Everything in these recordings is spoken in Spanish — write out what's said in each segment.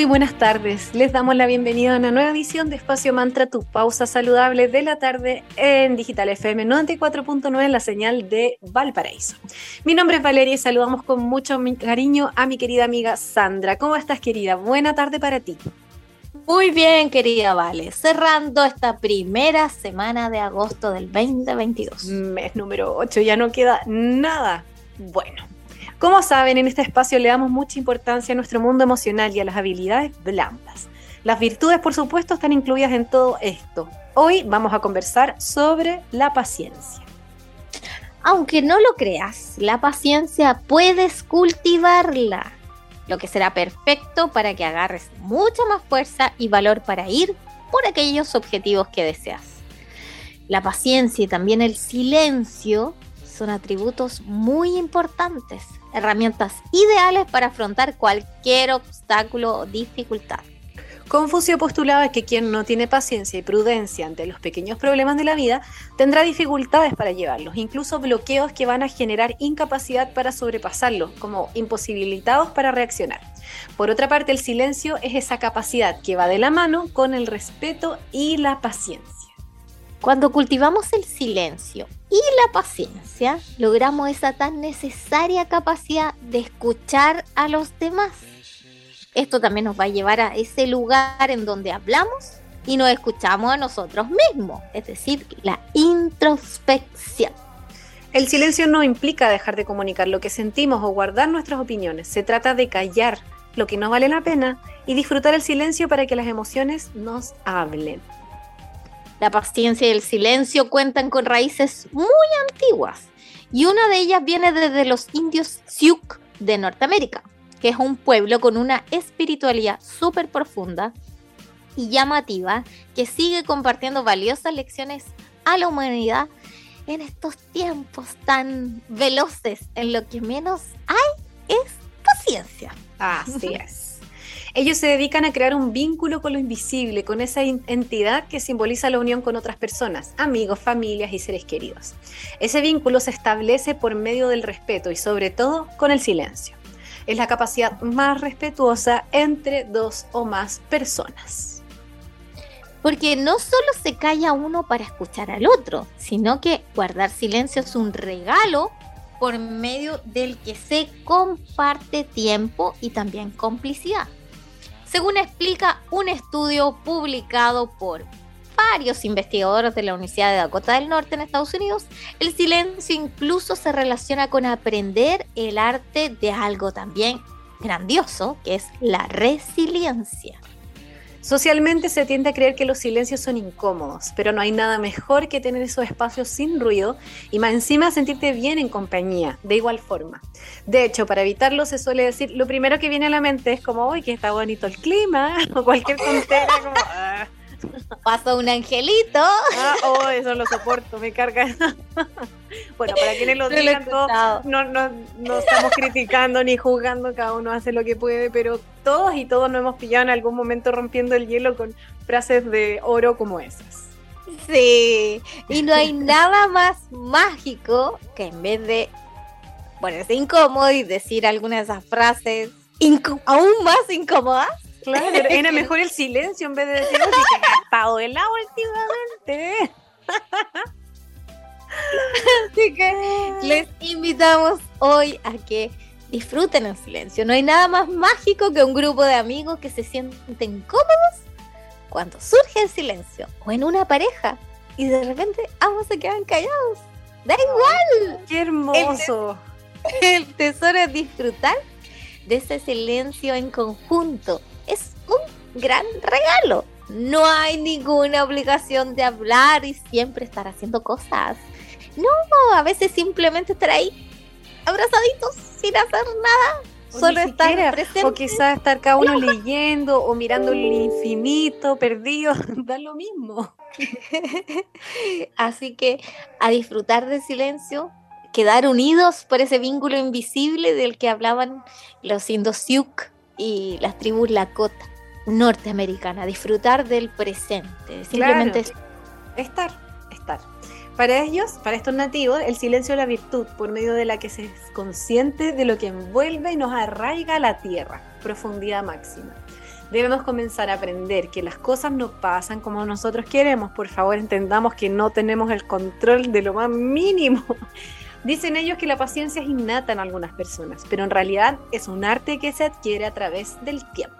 Muy buenas tardes. Les damos la bienvenida a una nueva edición de Espacio Mantra, tu pausa saludable de la tarde en Digital FM 94.9 en la señal de Valparaíso. Mi nombre es Valeria y saludamos con mucho cariño a mi querida amiga Sandra. ¿Cómo estás, querida? Buena tarde para ti. Muy bien, querida Vale. Cerrando esta primera semana de agosto del 2022. Mes número 8, ya no queda nada. Bueno, como saben, en este espacio le damos mucha importancia a nuestro mundo emocional y a las habilidades blandas. Las virtudes, por supuesto, están incluidas en todo esto. Hoy vamos a conversar sobre la paciencia. Aunque no lo creas, la paciencia puedes cultivarla, lo que será perfecto para que agarres mucha más fuerza y valor para ir por aquellos objetivos que deseas. La paciencia y también el silencio son atributos muy importantes herramientas ideales para afrontar cualquier obstáculo o dificultad. Confucio postulaba que quien no tiene paciencia y prudencia ante los pequeños problemas de la vida tendrá dificultades para llevarlos, incluso bloqueos que van a generar incapacidad para sobrepasarlos, como imposibilitados para reaccionar. Por otra parte, el silencio es esa capacidad que va de la mano con el respeto y la paciencia. Cuando cultivamos el silencio y la paciencia, logramos esa tan necesaria capacidad de escuchar a los demás. Esto también nos va a llevar a ese lugar en donde hablamos y nos escuchamos a nosotros mismos, es decir, la introspección. El silencio no implica dejar de comunicar lo que sentimos o guardar nuestras opiniones. Se trata de callar lo que no vale la pena y disfrutar el silencio para que las emociones nos hablen. La paciencia y el silencio cuentan con raíces muy antiguas y una de ellas viene desde los indios Sioux de Norteamérica, que es un pueblo con una espiritualidad súper profunda y llamativa que sigue compartiendo valiosas lecciones a la humanidad en estos tiempos tan veloces en lo que menos hay es paciencia. Así es. Ellos se dedican a crear un vínculo con lo invisible, con esa entidad que simboliza la unión con otras personas, amigos, familias y seres queridos. Ese vínculo se establece por medio del respeto y sobre todo con el silencio. Es la capacidad más respetuosa entre dos o más personas. Porque no solo se calla uno para escuchar al otro, sino que guardar silencio es un regalo por medio del que se comparte tiempo y también complicidad. Según explica un estudio publicado por varios investigadores de la Universidad de Dakota del Norte en Estados Unidos, el silencio incluso se relaciona con aprender el arte de algo también grandioso, que es la resiliencia. Socialmente se tiende a creer que los silencios son incómodos, pero no hay nada mejor que tener esos espacios sin ruido y más encima sentirte bien en compañía, de igual forma. De hecho, para evitarlo se suele decir, lo primero que viene a la mente es como, uy, que está bonito el clima, o cualquier tontera, como... Ah". Pasó un angelito. Ah, oh, eso lo soporto, me carga. bueno, para quienes lo digan, no, no, no, estamos criticando ni juzgando, cada uno hace lo que puede, pero todos y todos nos hemos pillado en algún momento rompiendo el hielo con frases de oro como esas. Sí, y no hay nada más mágico que en vez de ponerse incómodo y decir alguna de esas frases aún más incómodas, Claro, era mejor el silencio en vez de decir, oye, que he gastado el agua últimamente. Así que les invitamos hoy a que disfruten el silencio. No hay nada más mágico que un grupo de amigos que se sienten cómodos cuando surge el silencio o en una pareja y de repente ambos se quedan callados. Da igual. Qué hermoso. el tesoro es disfrutar de ese silencio en conjunto gran regalo. No hay ninguna obligación de hablar y siempre estar haciendo cosas. No, a veces simplemente estar ahí abrazaditos sin hacer nada. solo estar presente. O quizás estar cada uno leyendo o mirando el infinito, perdido, da lo mismo. Así que a disfrutar del silencio, quedar unidos por ese vínculo invisible del que hablaban los Indosiuk y las tribus Lakota norteamericana, disfrutar del presente, simplemente estar, estar. Para ellos, para estos nativos, el silencio es la virtud por medio de la que se es consciente de lo que envuelve y nos arraiga a la tierra, profundidad máxima. Debemos comenzar a aprender que las cosas no pasan como nosotros queremos. Por favor, entendamos que no tenemos el control de lo más mínimo. Dicen ellos que la paciencia es innata en algunas personas, pero en realidad es un arte que se adquiere a través del tiempo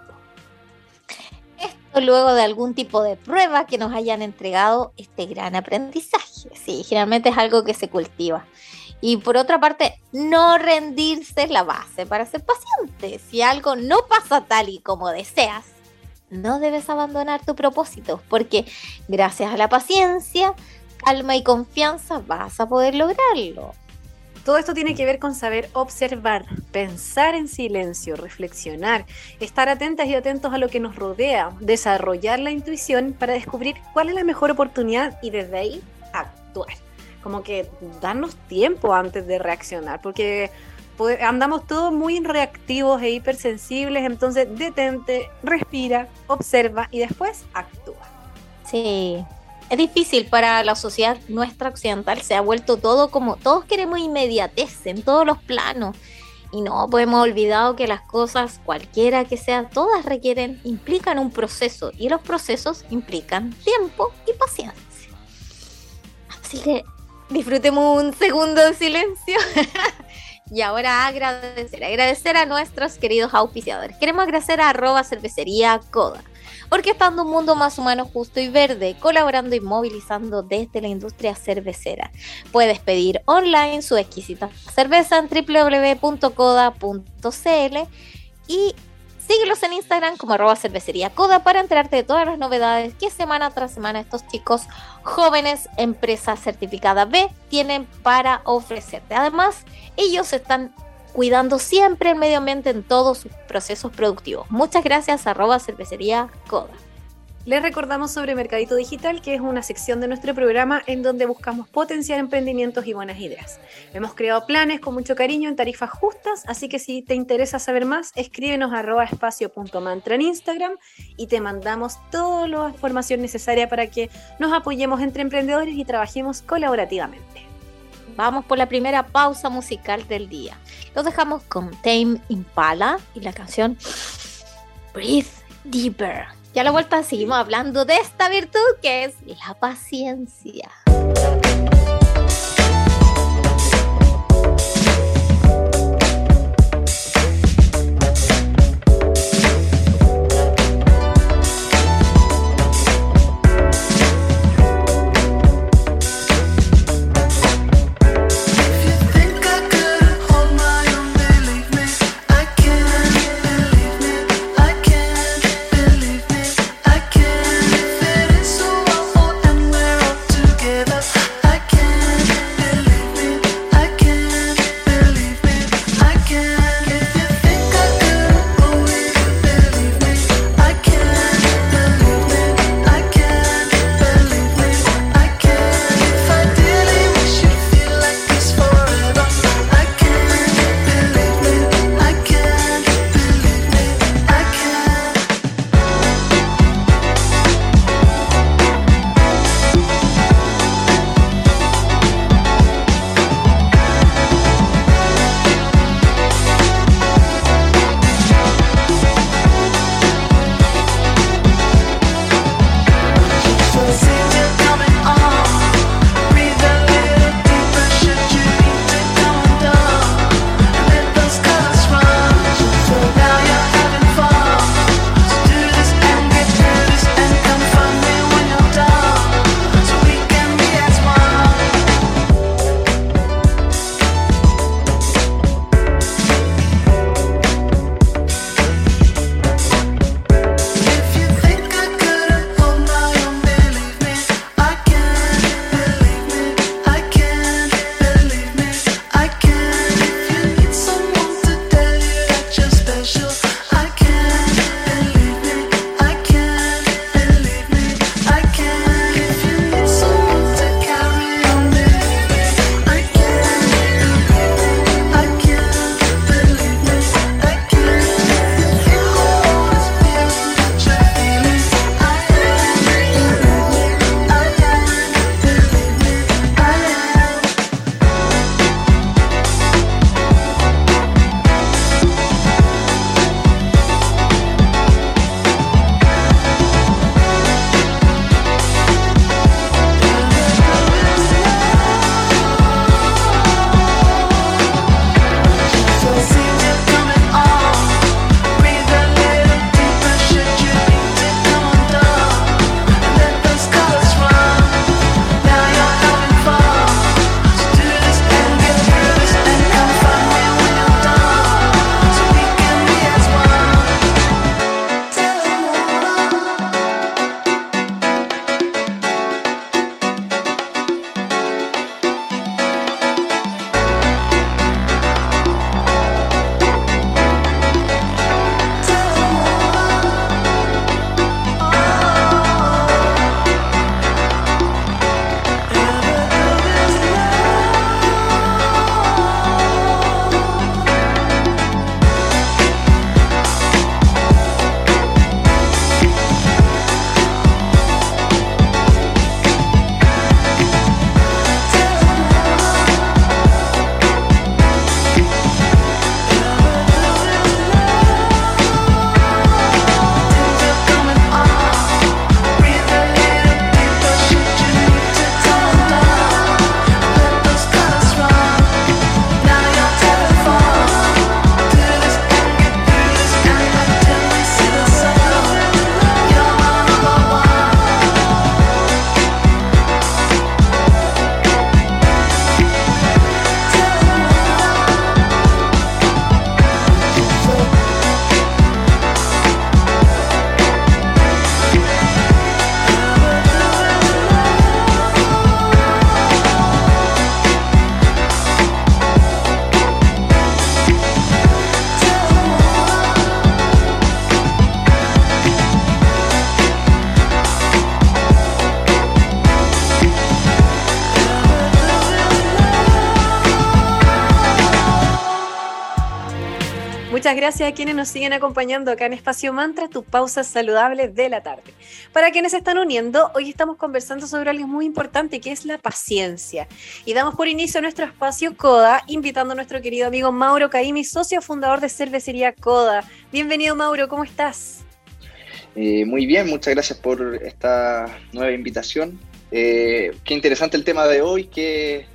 luego de algún tipo de prueba que nos hayan entregado este gran aprendizaje. Sí, generalmente es algo que se cultiva. Y por otra parte, no rendirse es la base para ser paciente. Si algo no pasa tal y como deseas, no debes abandonar tu propósito, porque gracias a la paciencia, calma y confianza vas a poder lograrlo. Todo esto tiene que ver con saber observar, pensar en silencio, reflexionar, estar atentas y atentos a lo que nos rodea, desarrollar la intuición para descubrir cuál es la mejor oportunidad y desde ahí actuar. Como que darnos tiempo antes de reaccionar, porque andamos todos muy reactivos e hipersensibles, entonces detente, respira, observa y después actúa. Sí, es difícil para la sociedad nuestra occidental, se ha vuelto todo como, todos queremos inmediatez en todos los planos. Y no, pues hemos olvidado que las cosas, cualquiera que sean, todas requieren, implican un proceso. Y los procesos implican tiempo y paciencia. Así que disfrutemos un segundo de silencio. y ahora agradecer, agradecer a nuestros queridos auspiciadores. Queremos agradecer a arroba cervecería Coda orquestando un mundo más humano, justo y verde, colaborando y movilizando desde la industria cervecera. Puedes pedir online su exquisita cerveza en www.coda.cl y síguelos en Instagram como arroba cervecería para enterarte de todas las novedades que semana tras semana estos chicos jóvenes, empresa certificada B, tienen para ofrecerte. Además, ellos están cuidando siempre el medio ambiente en todos sus procesos productivos. Muchas gracias, arroba cervecería Coda. Les recordamos sobre Mercadito Digital, que es una sección de nuestro programa en donde buscamos potenciar emprendimientos y buenas ideas. Hemos creado planes con mucho cariño en tarifas justas, así que si te interesa saber más, escríbenos a espacio.mantra en Instagram y te mandamos toda la información necesaria para que nos apoyemos entre emprendedores y trabajemos colaborativamente. Vamos por la primera pausa musical del día. Los dejamos con Tame Impala y la canción Breathe Deeper. Ya a la vuelta seguimos hablando de esta virtud que es la paciencia. Gracias a quienes nos siguen acompañando acá en Espacio Mantra, tu pausa saludable de la tarde. Para quienes se están uniendo, hoy estamos conversando sobre algo muy importante que es la paciencia. Y damos por inicio a nuestro espacio CODA, invitando a nuestro querido amigo Mauro Caimi, socio fundador de Cervecería CODA. Bienvenido Mauro, ¿cómo estás? Eh, muy bien, muchas gracias por esta nueva invitación. Eh, qué interesante el tema de hoy, qué,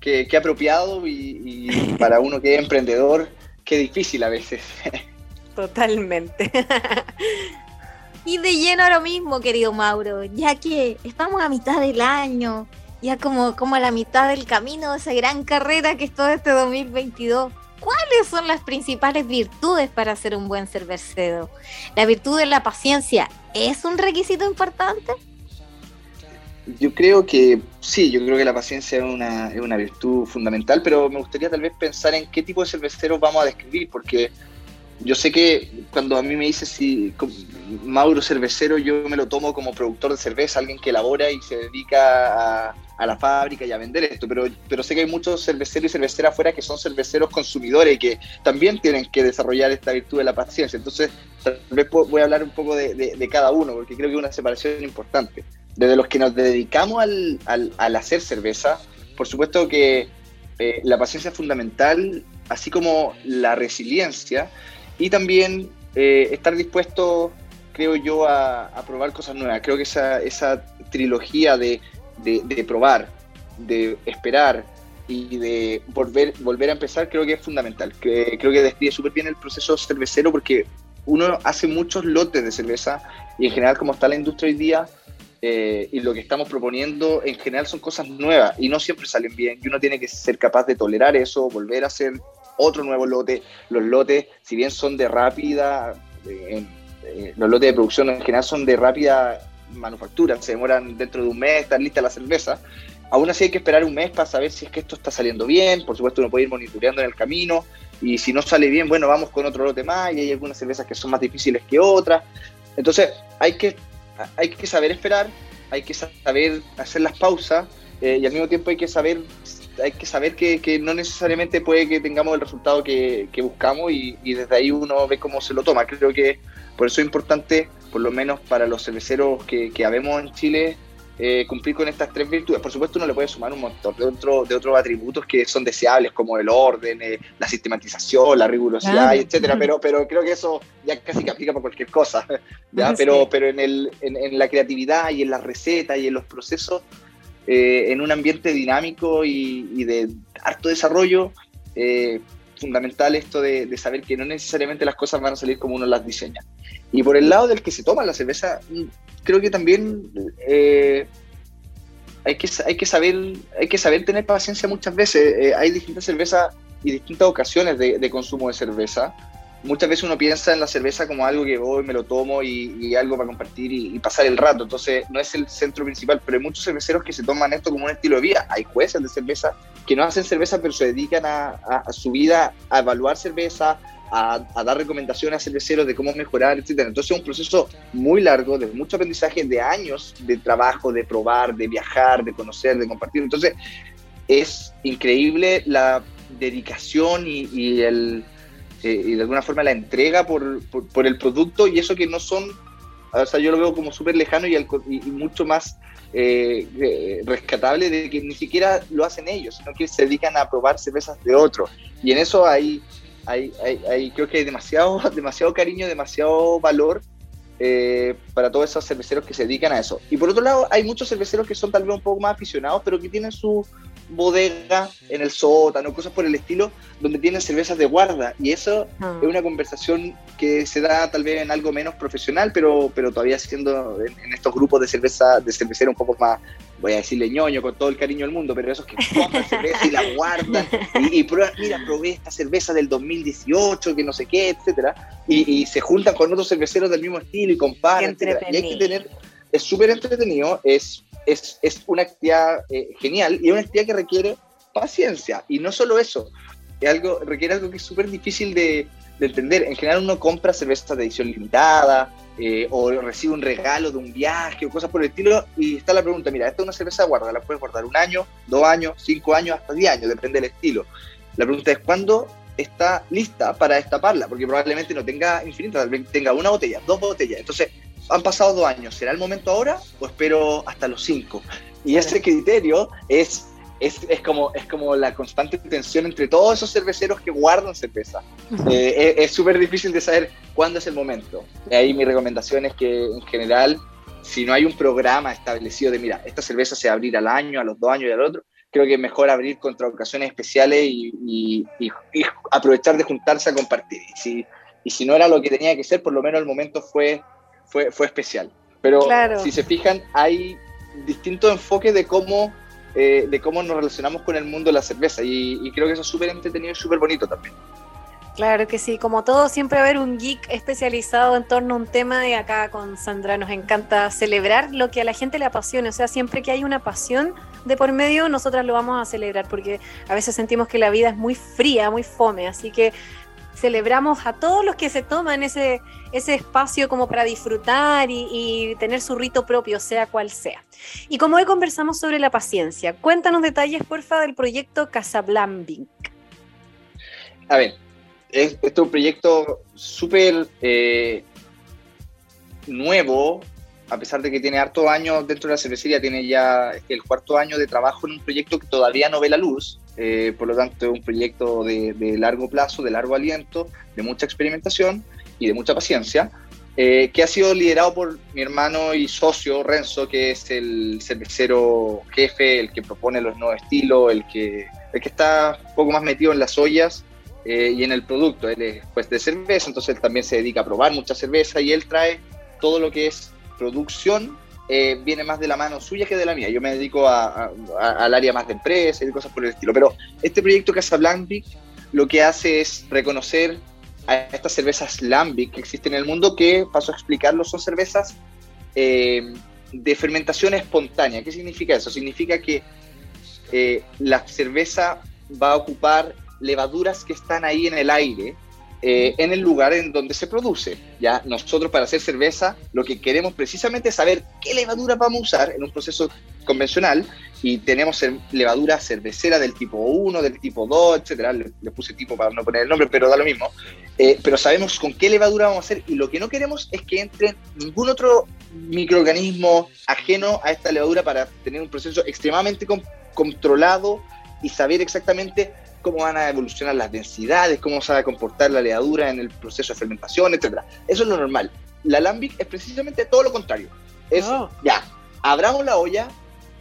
qué, apropiado y, y para uno que es emprendedor qué difícil a veces. Totalmente. y de lleno ahora mismo, querido Mauro, ya que estamos a mitad del año, ya como, como a la mitad del camino de esa gran carrera que es todo este 2022. ¿Cuáles son las principales virtudes para ser un buen cervecero? ¿La virtud de la paciencia es un requisito importante? Yo creo que sí, yo creo que la paciencia es una, es una virtud fundamental, pero me gustaría tal vez pensar en qué tipo de cerveceros vamos a describir, porque yo sé que cuando a mí me dice si Mauro cervecero, yo me lo tomo como productor de cerveza, alguien que elabora y se dedica a, la fábrica y a vender esto, pero, pero sé que hay muchos cerveceros y cerveceras afuera que son cerveceros consumidores y que también tienen que desarrollar esta virtud de la paciencia. Entonces, tal vez voy a hablar un poco de cada uno, porque creo que es una separación importante desde los que nos dedicamos al, al, hacer cerveza, por supuesto que eh, la paciencia es fundamental, así como la resiliencia y también eh, estar dispuesto, creo yo, a, probar cosas nuevas. Creo que esa, esa trilogía de, de, probar, de esperar y de volver, volver a empezar, creo que es fundamental. creo que describe súper bien el proceso cervecero porque uno hace muchos lotes de cerveza y en general como está la industria hoy día, eh, y lo que estamos proponiendo en general son cosas nuevas y no siempre salen bien y uno tiene que ser capaz de tolerar eso, volver a hacer otro nuevo lote. Los lotes, si bien son de rápida, eh, eh, los lotes de producción en general son de rápida manufactura, se demoran dentro de un mes, estar lista la cerveza. Aún así hay que esperar un mes para saber si es que esto está saliendo bien, por supuesto uno puede ir monitoreando en el camino y si no sale bien, bueno, vamos con otro lote más y hay algunas cervezas que son más difíciles que otras. Entonces hay que hay que saber esperar, hay que saber hacer las pausas eh, y al mismo tiempo hay que saber hay que saber que, no necesariamente puede que tengamos el resultado que, buscamos y, desde ahí uno ve cómo se lo toma. Creo que por eso es importante, por lo menos para los cerveceros que, que habemos en Chile, eh, cumplir con estas tres virtudes. Por supuesto, uno le puede sumar un montón de, otro, de otros atributos que son deseables, como el orden, eh, la sistematización, la rigurosidad, etcétera. Pero, pero creo que eso ya casi que aplica para cualquier cosa. ¿ya? Pero, pero en, el, en, la creatividad y en la receta y en los procesos, eh, en un ambiente dinámico y, de harto desarrollo, fundamental esto de, de, saber que no necesariamente las cosas van a salir como uno las diseña. Y por el lado del que se toma la cerveza, creo que también eh, hay, que, hay, que saber, hay que saber tener paciencia muchas veces. Eh, hay distintas cervezas y distintas ocasiones de, consumo de cerveza. Muchas veces uno piensa en la cerveza como algo que voy, me lo tomo y, algo para compartir y, pasar el rato. Entonces no es el centro principal, pero hay muchos cerveceros que se toman esto como un estilo de vida. Hay jueces de cerveza que no hacen cerveza, pero se dedican a, a su vida a evaluar cerveza, a, dar recomendaciones a cerveceros de cómo mejorar, etcétera. Entonces es un proceso muy largo, de mucho aprendizaje, de años de trabajo, de probar, de viajar, de conocer, de compartir. Entonces es increíble la dedicación y, el, eh, y de alguna forma la entrega por, por, el producto y eso que no son, o sea, yo lo veo como súper lejano y, mucho más eh, rescatable de que ni siquiera lo hacen ellos, sino que se dedican a probar cervezas de otros. Y en eso hay hay, hay, creo que hay demasiado, demasiado cariño, demasiado valor eh, para todos esos cerveceros que se dedican a eso. Y por otro lado, hay muchos cerveceros que son tal vez un poco más aficionados, pero que tienen su, bodega en el sótano, cosas por el estilo, donde tienen cervezas de guarda. Y eso ah. es una conversación que se da tal vez en algo menos profesional, pero, pero todavía siendo en, estos grupos de cerveza, de cervecero un poco más, voy a decirle ñoño con todo el cariño del mundo, pero esos que compran cerveza y la guardan y, prueban, mira, probé esta cerveza del 2018, que no sé qué, etcétera, y, se juntan con otros cerveceros del mismo estilo y comparten, Y hay que tener, es súper entretenido, es es, es una actividad eh, genial y una actividad que requiere paciencia. Y no solo eso, es algo, requiere algo que es súper difícil de, de, entender. En general uno compra cervezas de edición limitada eh, o recibe un regalo de un viaje o cosas por el estilo y está la pregunta, mira, esta es una cerveza guarda, la puedes guardar un año, dos años, cinco años, hasta diez años, depende del estilo. La pregunta es, ¿cuándo está lista para destaparla, porque probablemente no tenga infinita, tenga una botella, dos botellas. Entonces, han pasado dos años, ¿será el momento ahora o espero hasta los cinco? Y ese criterio es, es, es como, es como la constante tensión entre todos esos cerveceros que guardan cerveza. Eh, es súper difícil de saber cuándo es el momento. Y ahí mi recomendación es que en general, si no hay un programa establecido de, mira, esta cerveza se va a abrir al año, a los dos años y al otro, creo que es mejor abrir contra ocasiones especiales y, aprovechar de juntarse a compartir. Y si, y si no era lo que tenía que ser, por lo menos el momento fue, fue, fue especial. Pero si se fijan, hay distintos enfoques de cómo, eh, de cómo nos relacionamos con el mundo de la cerveza y, y creo que eso es súper entretenido y súper bonito también. Claro que sí, como todo, siempre haber un geek especializado en torno a un tema y acá con Sandra nos encanta celebrar lo que a la gente le apasiona, o sea, siempre que hay una pasión de por medio, nosotras lo vamos a celebrar porque a veces sentimos que la vida es muy fría, muy fome, así que celebramos a todos los que se toman ese, ese espacio como para disfrutar y, tener su rito propio, sea cual sea. Y como hoy conversamos sobre la paciencia, cuéntanos detalles, porfa, del proyecto Casablanca. A ver, es, este es un proyecto súper eh, nuevo, a pesar de que tiene harto años dentro de la cervecería, tiene ya el cuarto año de trabajo en un proyecto que todavía no ve la luz, eh, por lo tanto es un proyecto de, largo plazo, de largo aliento, de mucha experimentación y de mucha paciencia, eh, que ha sido liderado por mi hermano y socio Renzo, que es el cervecero jefe, el que propone los nuevos estilos, el que, el que está un poco más metido en las ollas eh, y en el producto. Él es juez de cerveza, entonces él también se dedica a probar mucha cerveza y él trae todo lo que es producción, eh, viene más de la mano suya que de la mía. Yo me dedico al área más de empresa y cosas por el estilo. Pero este proyecto Casablanca lo que hace es reconocer a estas cervezas Lambic que existen en el mundo, que, paso a explicarlo, son cervezas eh, de fermentación espontánea. ¿Qué significa eso? Significa que la cerveza va a ocupar levaduras que están ahí en el aire, eh, en el lugar en donde se produce. Ya nosotros para hacer cerveza lo que queremos precisamente es saber qué levadura vamos a usar en un proceso convencional y tenemos levadura cervecera del tipo 1, del tipo 2, etcétera. Le, puse tipo para no poner el nombre, pero da lo mismo. Eh, pero sabemos con qué levadura vamos a hacer y lo que no queremos es que entre ningún otro microorganismo ajeno a esta levadura para tener un proceso extremadamente controlado y saber exactamente cómo van a evolucionar las densidades, cómo se va a comportar la levadura en el proceso de fermentación, etc. Eso es lo normal. La Lambic es precisamente todo lo contrario. Es, oh. ya, abramos la olla,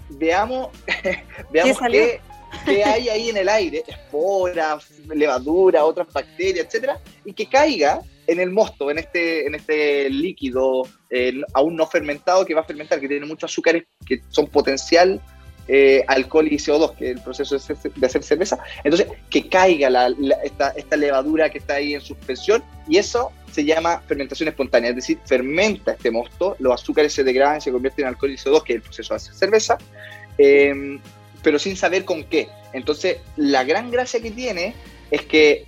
veamos, veamos qué, hay ahí en el aire, esporas, levadura, otras bacterias, etcétera, y que caiga en el mosto, en este, en este líquido aún no fermentado que va a fermentar, que tiene muchos azúcares que son potencial eh, alcohol y CO2, que es el proceso de hacer cerveza. Entonces, que caiga esta, levadura que está ahí en suspensión y eso se llama fermentación espontánea, es decir, fermenta este mosto, los azúcares se degradan se convierten en alcohol y CO2, que es el proceso de hacer cerveza, em, pero sin saber con qué. Entonces, la gran gracia que tiene es que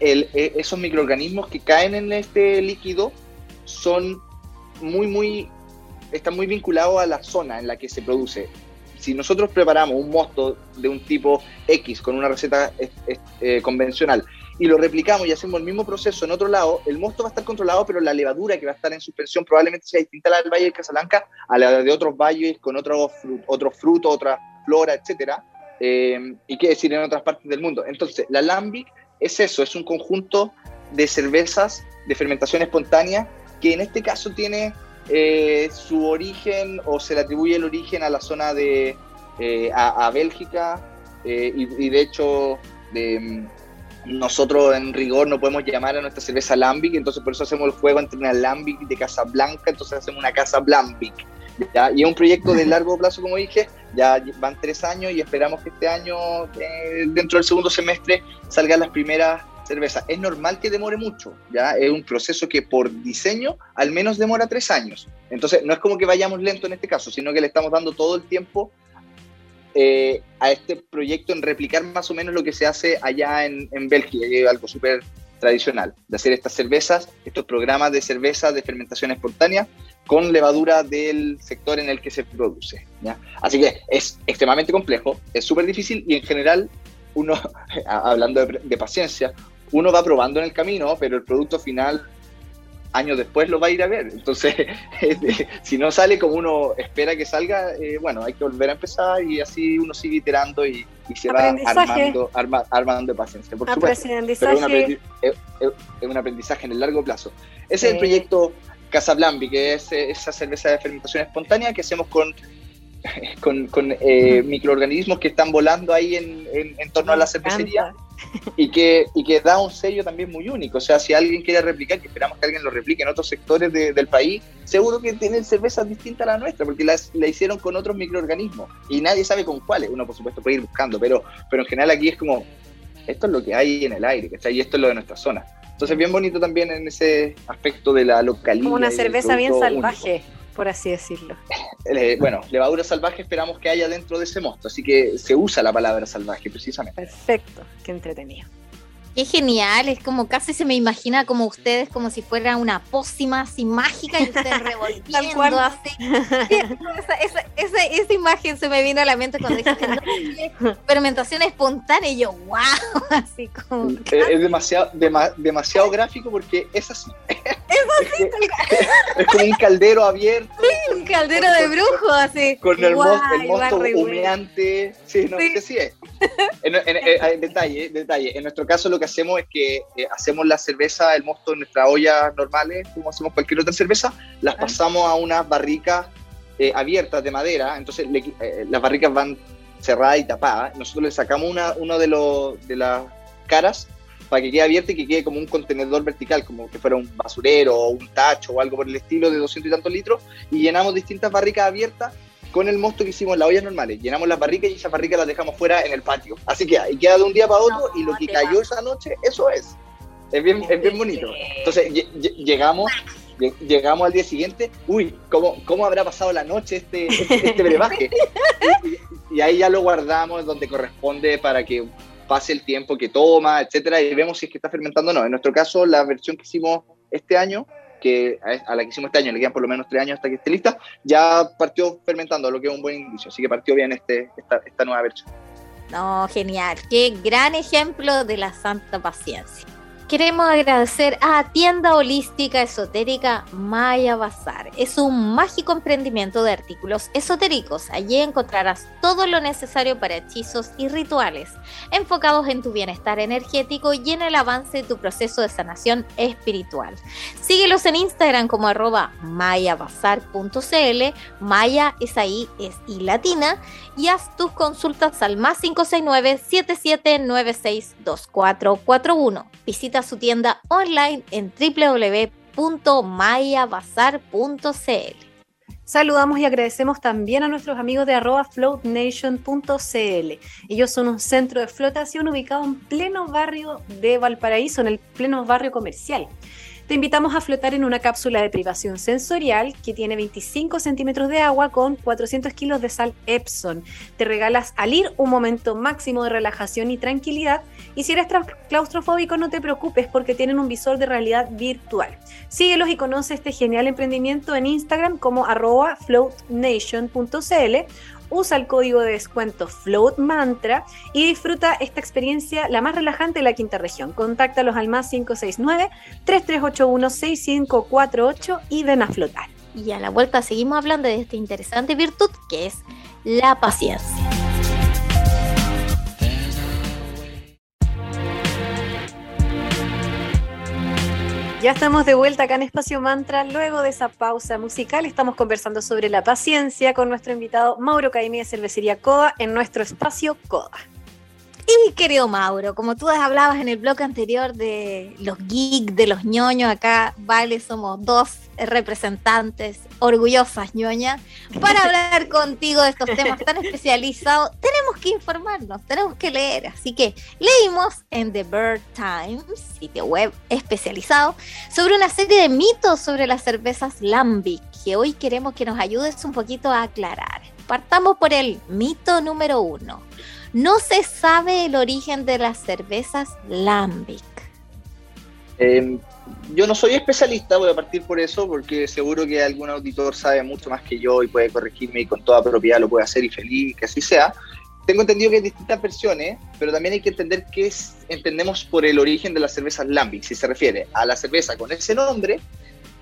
e, esos microorganismos que caen en este líquido son muy, muy, están muy vinculados a la zona en la que se produce si nosotros preparamos un mosto de un tipo X con una receta eh, convencional y lo replicamos y hacemos el mismo proceso en otro lado, el mosto va a estar controlado, pero la levadura que va a estar en suspensión probablemente sea distinta a la del Valle de Casablanca a la de otros valles con otros frutos, otra flora, etcétera, eh, y qué decir en otras partes del mundo. Entonces, la Lambic es eso, es un conjunto de cervezas de fermentación espontánea que en este caso tiene eh, su origen o se le atribuye el origen a la zona de eh, a, Bélgica eh, y, de hecho mm, nosotros en rigor no podemos llamar a nuestra cerveza Lambic, entonces por eso hacemos el juego entre una Lambic de Casablanca, entonces hacemos una Casa Blambic. Y es un proyecto de largo plazo, como dije, ya van tres años y esperamos que este año, dentro del segundo semestre, salgan las primeras cerveza. Es normal que demore mucho, ¿ya? Es un proceso que por diseño al menos demora tres años. Entonces, no es como que vayamos lento en este caso, sino que le estamos dando todo el tiempo eh, a este proyecto en replicar más o menos lo que se hace allá en, en Bélgica, que es algo súper tradicional, de hacer estas cervezas, estos programas de cerveza de fermentación espontánea con levadura del sector en el que se produce. ¿ya? Así que es extremadamente complejo, es súper difícil y en general uno, hablando de, paciencia, uno va probando en el camino, pero el producto final años después lo va a ir a ver. Entonces, si no sale como uno espera que salga, eh, bueno, hay que volver a empezar y así uno sigue iterando y, se va armando, armando de paciencia. Por supuesto, es, un aprendizaje en el largo plazo. Ese es el proyecto Casablambi, que es esa cerveza de fermentación espontánea que hacemos con con, con eh, microorganismos que están volando ahí en, en, torno a la cervecería y que, y que da un sello también muy único. O sea, si alguien quiere replicar, que esperamos que alguien lo replique en otros sectores del país, seguro que tienen cervezas distintas a la nuestra, porque las, la hicieron con otros microorganismos y nadie sabe con cuáles. Uno, por supuesto, puede ir buscando, pero, pero en general aquí es como, esto es lo que hay en el aire, Y esto es lo de nuestra zona. Entonces, bien bonito también en ese aspecto de la localidad. Como una cerveza bien salvaje por así decirlo. Eh, bueno, levadura salvaje esperamos que haya dentro de ese mosto, así que se usa la palabra salvaje precisamente. Perfecto, qué entretenido. Qué genial, es como casi se me imagina como ustedes como si fuera una pócima así mágica y ustedes revolviendo así. Esa, esa, imagen se me vino a la mente cuando dijiste fermentación espontánea y yo, wow, así como... Es demasiado, demasiado gráfico porque es así. Es así. es como un caldero abierto. Sí, un caldero de brujo así. Con el, mosto, humeante. Sí, no, sí. sí es. En, en, detalle, detalle. En nuestro caso lo que hacemos es que eh, hacemos la cerveza, el mosto en nuestras ollas normales, como hacemos cualquier otra cerveza, las pasamos a unas barricas eh, abiertas de madera, entonces eh, las barricas van cerradas y tapadas, nosotros le sacamos una uno de, los de las caras para que quede abierta y que quede como un contenedor vertical, como que fuera un basurero o un tacho o algo por el estilo de 200 y tantos litros, y llenamos distintas barricas abiertas con el mosto que hicimos las ollas normales. Llenamos las barricas y esas barricas las dejamos fuera en el patio. Así que ahí queda de un día para otro y lo que cayó esa noche, eso es. Es bien, es bien bonito. Entonces llegamos, llegamos al día siguiente, uy, ¿cómo, cómo habrá pasado la noche este, este, este brebaje? y, ahí ya lo guardamos donde corresponde para que pase el tiempo que toma, etcétera, y vemos si es que está fermentando o no. En nuestro caso, la versión que hicimos este año que a la que hicimos este año, le quedan por lo menos tres años hasta que esté lista, ya partió fermentando, lo que es un buen indicio. Así que partió bien este, esta, esta nueva versión. No, genial. Qué gran ejemplo de la santa paciencia. Queremos agradecer a Tienda Holística Esotérica Maya Bazar. Es un mágico emprendimiento de artículos esotéricos. Allí encontrarás todo lo necesario para hechizos y rituales, enfocados en tu bienestar energético y en el avance de tu proceso de sanación espiritual. Síguelos en Instagram como arroba mayabazar.cl. Maya es ahí, es y latina. Y haz tus consultas al más 569 7796 2441. Visita su tienda online en www.mayabazar.cl. Saludamos y agradecemos también a nuestros amigos de floatnation.cl. Ellos son un centro de flotación ubicado en pleno barrio de Valparaíso, en el pleno barrio comercial te invitamos a flotar en una cápsula de privación sensorial que tiene 25 centímetros de agua con 400 kilos de sal Epson. Te regalas al ir un momento máximo de relajación y tranquilidad y si eres claustrofóbico no te preocupes porque tienen un visor de realidad virtual. Síguelos y conoce este genial emprendimiento en Instagram como floatnation.cl usa el código de descuento Float Mantra y disfruta esta experiencia la más relajante de la quinta región. Contáctalos al más 569-3381-6548 y ven a flotar. Y a la vuelta seguimos hablando de esta interesante virtud que es la paciencia. Ya estamos de vuelta acá en Espacio Mantra. Luego de esa pausa musical, estamos conversando sobre la paciencia con nuestro invitado Mauro Caimi de Cervecería Coda en nuestro espacio Coda. Y querido Mauro, como tú hablabas en el blog anterior de los geeks, de los ñoños, acá, vale, somos dos representantes orgullosas ñoñas, para hablar contigo de estos temas tan especializados, tenemos que informarnos, tenemos que leer. Así que leímos en The Bird Times, sitio web especializado, sobre una serie de mitos sobre las cervezas Lambic, que hoy queremos que nos ayudes un poquito a aclarar. Partamos por el mito número uno. No se sabe el origen de las cervezas Lambic. Em, yo no soy especialista, voy a partir por eso, porque seguro que algún auditor sabe mucho más que yo y puede corregirme y con toda propiedad lo puede hacer y feliz que así sea. tengo entendido que hay distintas versiones, pero también hay que entender qué es, entendemos por el origen de las cervezas Lambic. Si se refiere a la cerveza con ese nombre,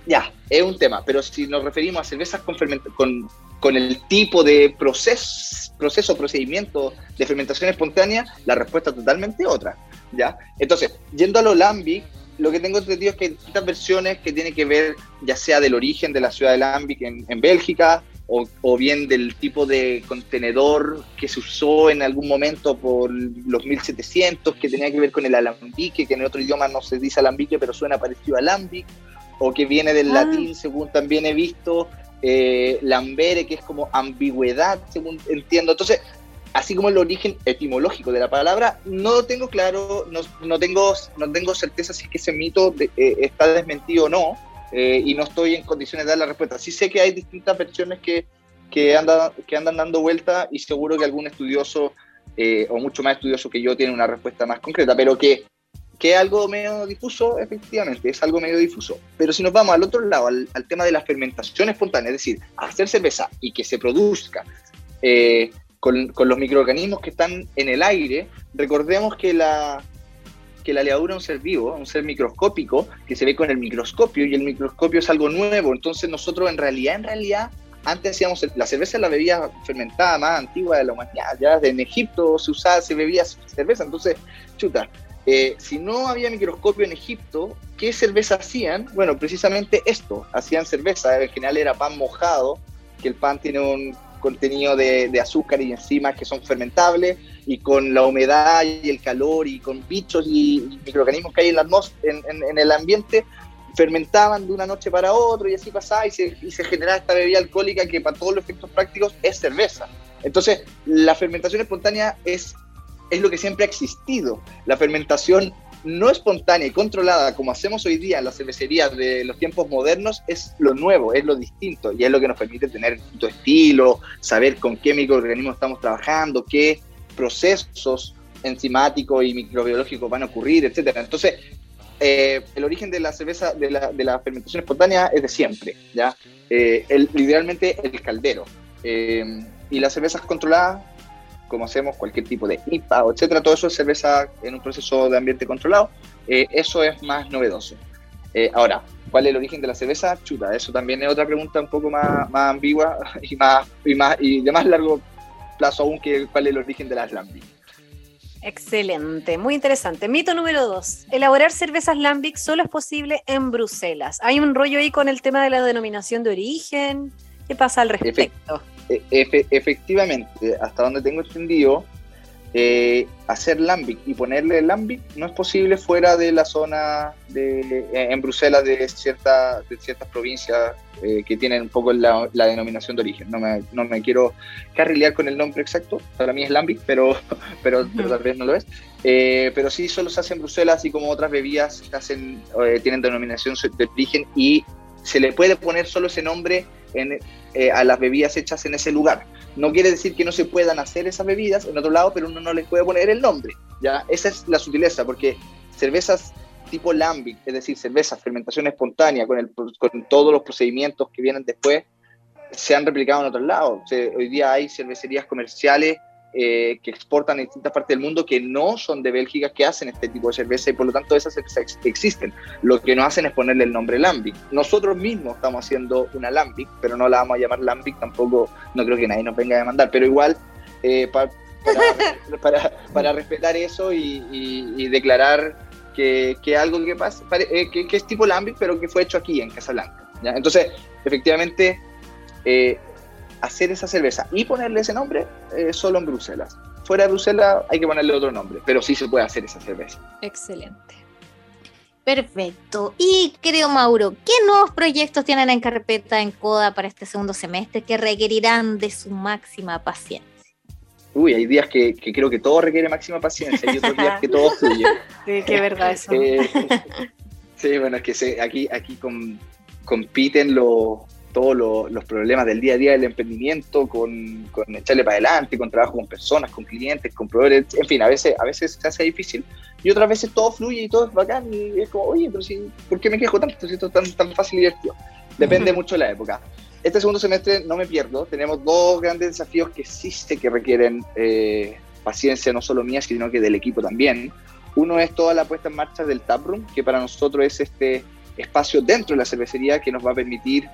ya, es un tema. Pero si nos referimos a cervezas con, con, con el tipo de proceso, proceso, procedimiento de fermentación espontánea, la respuesta es totalmente otra. ¿ya? Entonces, yendo a lo Lambic, lo que tengo entendido es que hay distintas versiones que tienen que ver ya sea del origen de la ciudad de Lambic en, en Bélgica, o, bien del tipo de contenedor que se usó en algún momento por los 1700, que tenía que ver con el alambique, que en otro idioma no se dice alambique, pero suena parecido a alambic, o que viene del ah. latín, según también he visto, eh, lambere, que es como ambigüedad, según entiendo. Entonces, así como el origen etimológico de la palabra, no tengo claro, no, no tengo, no tengo certeza si es que ese mito eh, está desmentido o no, eh, y no estoy en condiciones de dar la respuesta. Sí sé que hay distintas versiones que, que, andan, que andan dando vuelta y seguro que algún estudioso eh, o mucho más estudioso que yo tiene una respuesta más concreta, pero que, que es algo medio difuso, efectivamente, es algo medio difuso. Pero si nos vamos al otro lado, al, tema de la fermentación espontánea, es decir, hacer cerveza y que se produzca eh, con, con los microorganismos que están en el aire, recordemos que la, que la levadura es un ser vivo, un ser microscópico, que se ve con el microscopio y el microscopio es algo nuevo. Entonces nosotros en realidad, en realidad, antes hacíamos, la cerveza la bebida fermentada más antigua de la humanidad. Ya en Egipto se usaba, se bebía cerveza. Entonces, chuta, eh, si no había microscopio en Egipto, ¿qué cerveza hacían? Bueno, precisamente esto, hacían cerveza. En general era pan mojado, que el pan tiene un contenido de, azúcar y enzimas que son fermentables y con la humedad y el calor y con bichos y, microorganismos que hay en, la en, en, el ambiente, fermentaban de una noche para otra y así pasaba y se, y se generaba esta bebida alcohólica que para todos los efectos prácticos es cerveza. Entonces, la fermentación espontánea es, es lo que siempre ha existido. La fermentación no espontánea y controlada como hacemos hoy día en las cervecerías de los tiempos modernos es lo nuevo, es lo distinto y es lo que nos permite tener tu estilo, saber con qué microorganismos estamos trabajando, qué procesos enzimáticos y microbiológicos van a ocurrir, etcétera. Entonces, eh, el origen de la cerveza, de la, de la, fermentación espontánea es de siempre, ¿ya? Eh, el, idealmente el caldero. Eh, y las cervezas controladas, como hacemos cualquier tipo de IPA, etcétera, todo eso es cerveza en un proceso de ambiente controlado, eso es más novedoso. ahora, ¿cuál es el origen de la cerveza? Chuta, eso también es otra pregunta un poco más, más ambigua y, más, y, más, y de más largo plazo aún que cuál es el origen de las lambic. Excelente, muy interesante. Mito número dos. Elaborar cervezas lambic solo es posible en Bruselas. Hay un rollo ahí con el tema de la denominación de origen. ¿Qué pasa al respecto? Efectivamente, hasta donde tengo entendido, eh, hacer lambic y ponerle lambic no es posible fuera de la zona de, eh, en Bruselas de, cierta, de ciertas provincias eh, que tienen un poco la, denominación de origen. No me, no me, quiero carrilear con el nombre exacto, para mí es lambic, pero, pero, tal vez no lo es. pero sí, solo se hace en Bruselas, así como otras bebidas hacen, tienen denominación de origen y se le puede poner solo ese nombre en, a las bebidas hechas en ese lugar. No quiere decir que no se puedan hacer esas bebidas en otro lado, pero uno no les puede poner el nombre. ¿ya? Esa es la sutileza, porque cervezas tipo lambic, es decir, cervezas, fermentación espontánea, con, el, con todos los procedimientos que vienen después, se han replicado en otros lados. hoy día hay cervecerías comerciales eh, que exportan en distintas partes del mundo que no son de Bélgica, que hacen este tipo de cerveza y por lo tanto esas existen. Lo que no hacen es ponerle el nombre Lambic. Nosotros mismos estamos haciendo una Lambic, pero no la vamos a llamar Lambic, tampoco, no creo que nadie nos venga a demandar, pero igual eh, para, para, respetar eso y, declarar que, que, algo que pasa, eh, que, es tipo Lambic, pero que fue hecho aquí en Casablanca. ¿ya? Entonces, efectivamente, eh, hacer esa cerveza y ponerle ese nombre eh, solo en Bruselas. Fuera de Bruselas hay que ponerle otro nombre, pero sí se puede hacer esa cerveza. Excelente. Perfecto. Y creo, Mauro, ¿qué nuevos proyectos tienen en carpeta en CODA para este segundo semestre que requerirán de su máxima paciencia? Uy, hay días que, creo que todo requiere máxima paciencia y otros días que todo fluye. Sí, qué verdad eso. Eh, sí, bueno, es que aquí, aquí compiten los todos los problemas del día a día del emprendimiento, con, con, echarle para adelante, con trabajo con personas, con clientes, con proveedores, en fin, a veces, a veces se hace difícil y otras veces todo fluye y todo es bacán y es como, oye, pero si, ¿por qué me quejo tanto si esto es tan, tan fácil y divertido? Depende mucho de la época. este segundo semestre no me pierdo. Tenemos dos grandes desafíos que sé que requieren eh, paciencia, no solo mía, sino que del equipo también. Uno es toda la puesta en marcha del taproom, que para nosotros es este espacio dentro de la cervecería que nos va a permitir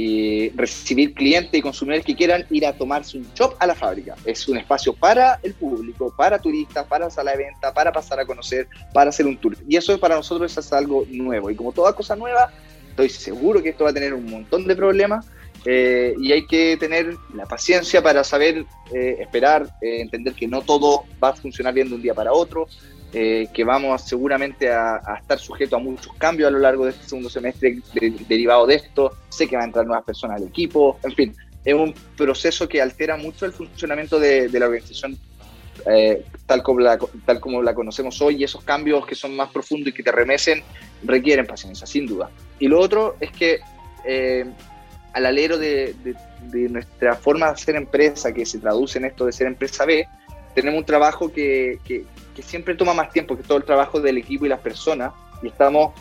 eh, recibir clientes y consumidores que quieran ir a tomarse un shop a la fábrica. Es un espacio para el público, para turistas, para sala de venta, para pasar a conocer, para hacer un tour. Y eso para nosotros es algo nuevo. Y como toda cosa nueva, estoy seguro que esto va a tener un montón de problemas. Eh, y hay que tener la paciencia para saber eh, esperar, entender que no todo va a funcionar bien de un día para otro, eh, que vamos seguramente a, estar sujetos a muchos cambios a lo largo de este segundo semestre derivado de esto. Sé que van a entrar nuevas personas al equipo, en fin, es un proceso que altera mucho el funcionamiento de, la organización eh, tal, como la, tal como la conocemos hoy y esos cambios que son más profundos y que te remesen requieren paciencia, sin duda. Y lo otro es que eh, al alero de, nuestra forma de hacer empresa, que se traduce en esto de ser empresa B, tenemos un trabajo que, que siempre toma más tiempo que todo el trabajo del equipo y las personas, y estamos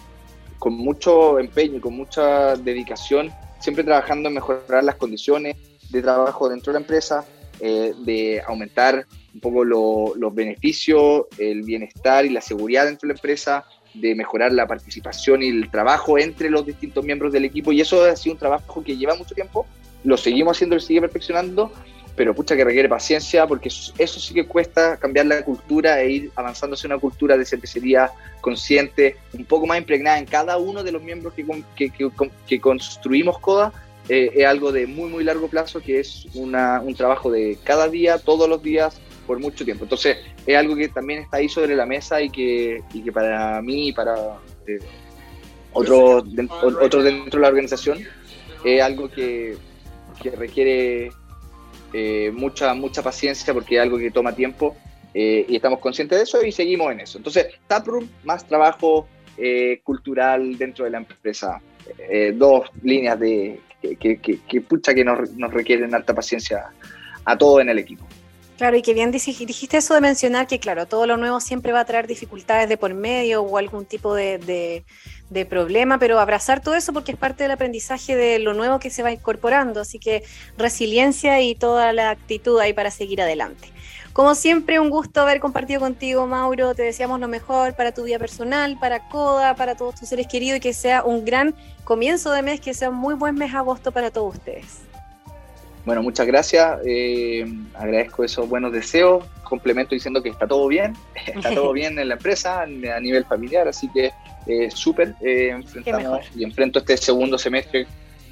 con mucho empeño y con mucha dedicación, siempre trabajando en mejorar las condiciones de trabajo dentro de la empresa, eh, de aumentar un poco los beneficios, el bienestar y la seguridad dentro de la empresa, de mejorar la participación y el trabajo entre los distintos miembros del equipo. Y eso ha sido un trabajo que lleva mucho tiempo, lo seguimos haciendo y sigue perfeccionando, pero pucha que requiere paciencia porque eso, sí que cuesta cambiar la cultura e ir avanzando hacia una cultura de cervecería consciente, un poco más impregnada en cada uno de los miembros que, que, construimos CODA. Eh, es algo de muy, muy largo plazo que es una, un trabajo de cada día, todos los días, por mucho tiempo. Entonces, es algo que también está ahí sobre la mesa y que, y que para mí y para eh, otros otro dentro de la organización es algo que, que requiere eh, mucha, mucha paciencia porque es algo que toma tiempo eh, y estamos conscientes de eso y seguimos en eso. Entonces, Taproom, más trabajo eh, cultural dentro de la empresa. dos líneas de que, que, pucha que nos, nos, requieren alta paciencia a todos en el equipo. Claro, y que bien dijiste eso de mencionar que, claro, todo lo nuevo siempre va a traer dificultades de por medio o algún tipo de problema, pero abrazar todo eso porque es parte del aprendizaje de lo nuevo que se va incorporando, así que resiliencia y toda la actitud ahí para seguir adelante. Como siempre, un gusto haber compartido contigo, Mauro. Te deseamos lo mejor para tu vida personal, para CODA, para todos tus seres queridos y que sea un gran comienzo de mes, que sea un muy buen mes agosto para todos ustedes. Bueno, muchas gracias. Eh, agradezco esos buenos deseos. Complemento diciendo que está todo bien. Está todo bien en la empresa, a nivel familiar. Así que eh, súper, eh, enfrentamos y enfrento este segundo semestre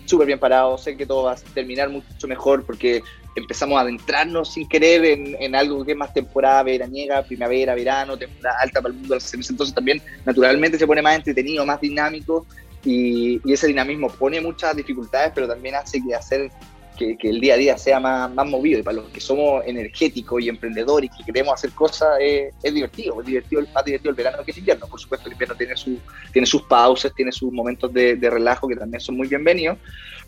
súper bien parado, sé que todo va a terminar mucho mejor porque empezamos a adentrarnos sin querer en, algo que es más temporada veraniega, primavera, verano, temporada alta para el mundo del entonces también naturalmente se pone más entretenido, más dinámico y, y ese dinamismo pone muchas dificultades, pero también hace que hacer que, el día a día sea más, más movido. Y para los que somos energéticos y emprendedores y que queremos hacer cosas, es, divertido. Es divertido, más divertido el verano que el invierno. Por supuesto, el invierno tiene, su, tiene sus pausas, tiene sus momentos de, relajo que también son muy bienvenidos.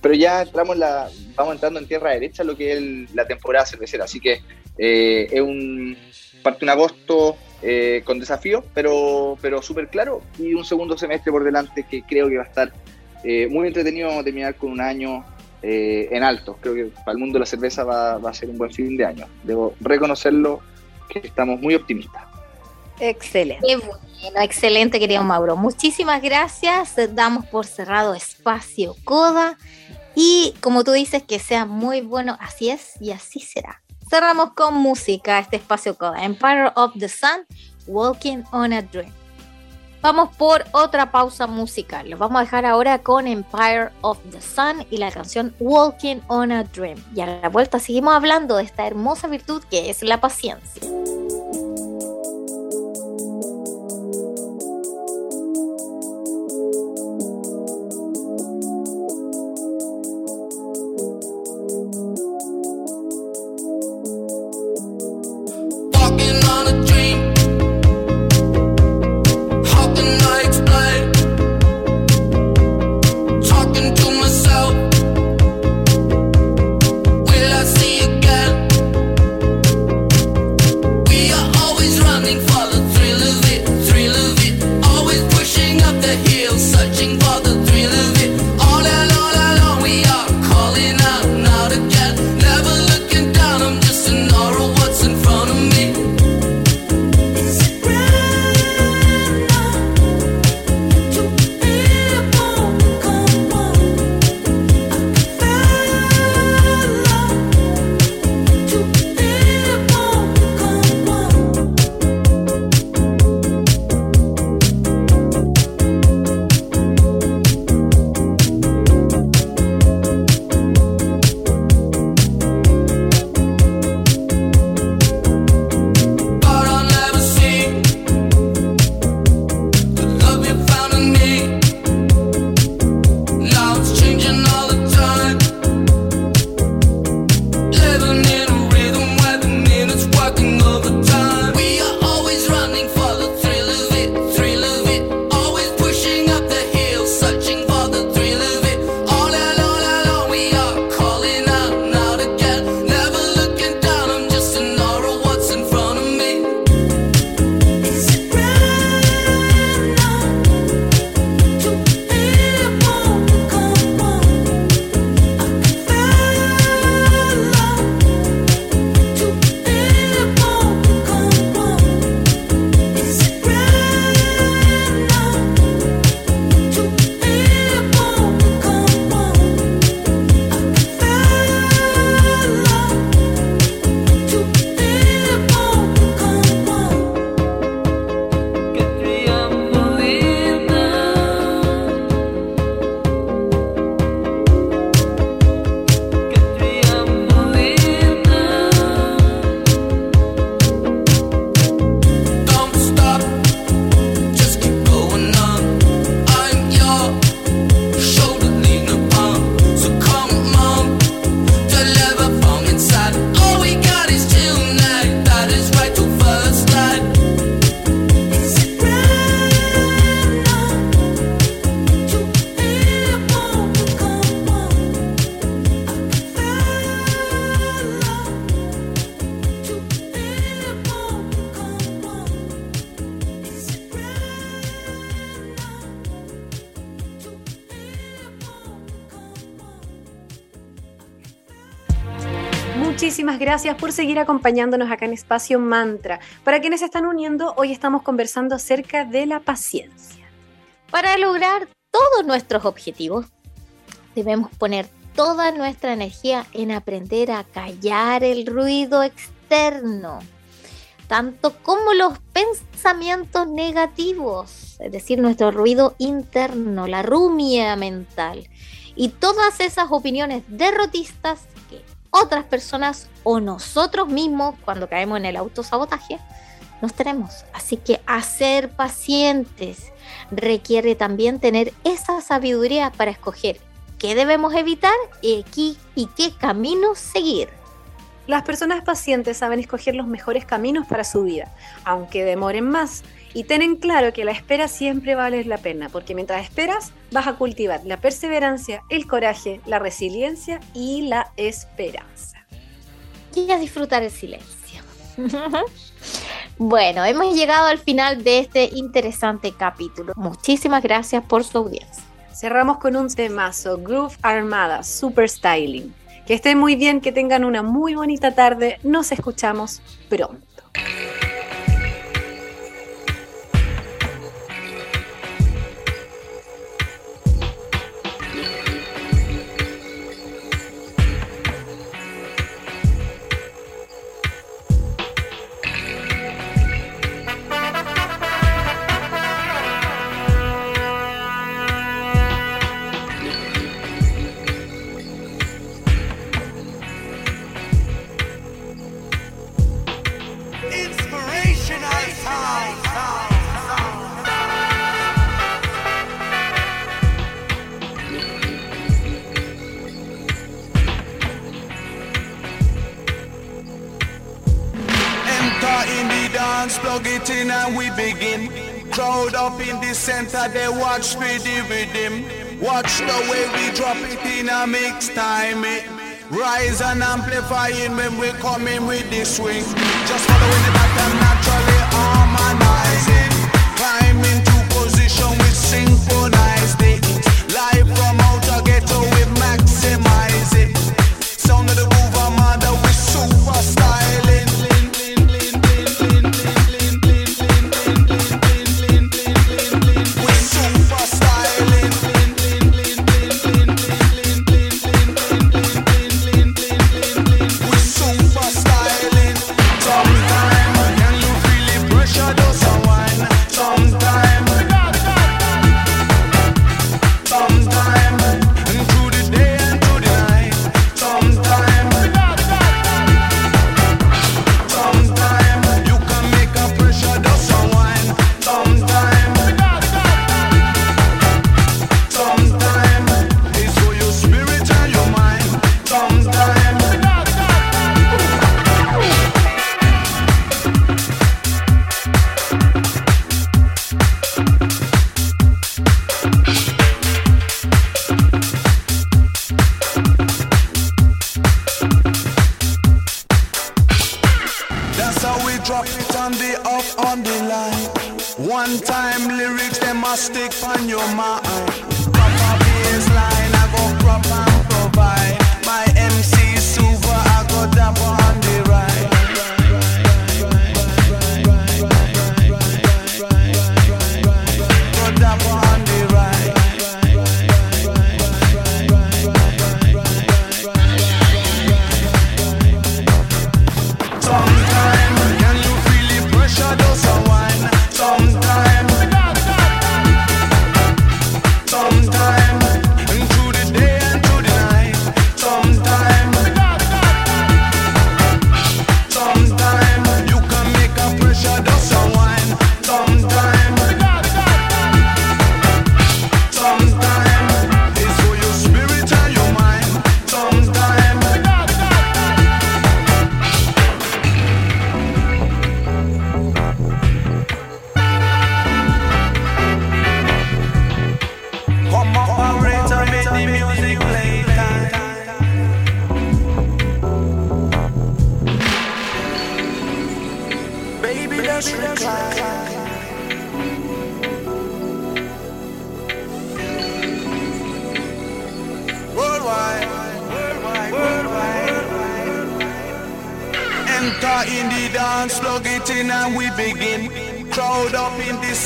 Pero ya entramos la, vamos entrando en tierra derecha lo que es la temporada cervecera. Así que eh, es un parte un agosto eh, con desafíos, pero, pero súper claro. Y un segundo semestre por delante que creo que va a estar eh, muy entretenido. Terminar con un año eh, en alto. Creo que para el mundo de la cerveza va, a ser un buen fin de año. Debo reconocerlo que estamos muy optimistas. Excelente. bueno, excelente, querido Mauro. Muchísimas gracias. Damos por cerrado espacio Coda. Y como tú dices, que sea muy bueno, así es y así será. Cerramos con música este espacio Coda. Empire of the Sun, Walking on a Dream. Vamos por otra pausa musical. Los vamos a dejar ahora con Empire of the Sun y la canción Walking on a Dream. Y a la vuelta seguimos hablando de esta hermosa virtud que es la paciencia. Muchísimas gracias por seguir acompañándonos acá en Espacio Mantra. Para quienes se están uniendo, hoy estamos conversando acerca de la paciencia. Para lograr todos nuestros objetivos, debemos poner toda nuestra energía en aprender a callar el ruido externo, tanto como los pensamientos negativos, es decir, nuestro ruido interno, la rumia mental y todas esas opiniones derrotistas otras personas o nosotros mismos, cuando caemos en el autosabotaje, nos tenemos. Así que hacer pacientes requiere también tener esa sabiduría para escoger qué debemos evitar y, y qué caminos seguir. Las personas pacientes saben escoger los mejores caminos para su vida, aunque demoren más, y tienen claro que la espera siempre vale la pena, porque mientras esperas vas a cultivar la perseverancia, el coraje, la resiliencia y la esperanza. Y a disfrutar el silencio. bueno, hemos llegado al final de este interesante capítulo. Muchísimas gracias por su audiencia. Cerramos con un temazo, Groove Armada, Super Styling. Que estén muy bien, que tengan una muy bonita tarde. Nos escuchamos pronto. Center, they watch for the rhythm. Watch the way we drop it in a mix time. It rise and amplifying when we come in with the swing. Just following the pattern naturally harmonizing. Climb into position with synchronized it. Live from outer ghetto, we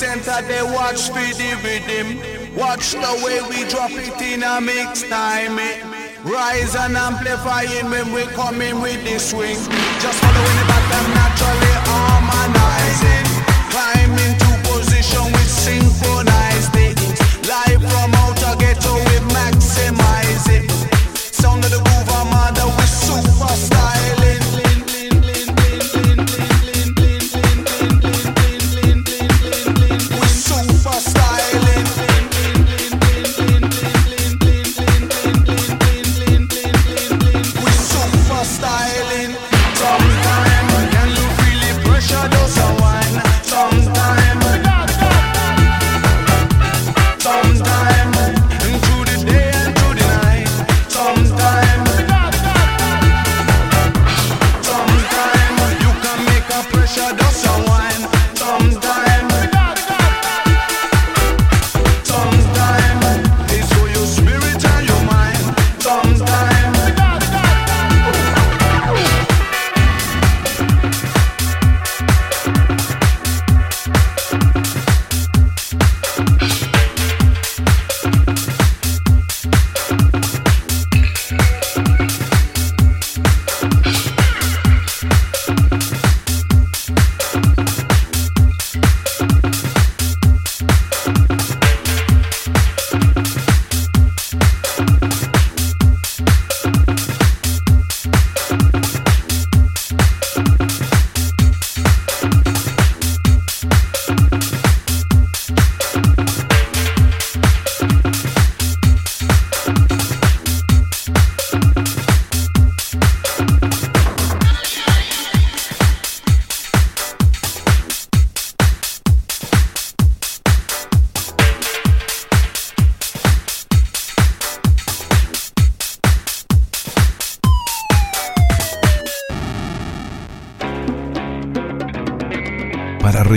center, they watch for the rhythm. Watch the way we drop it in a mix time. Rise and amplifying when we come in with the swing. Just following the pattern naturally harmonizing. Climb into position with synchronized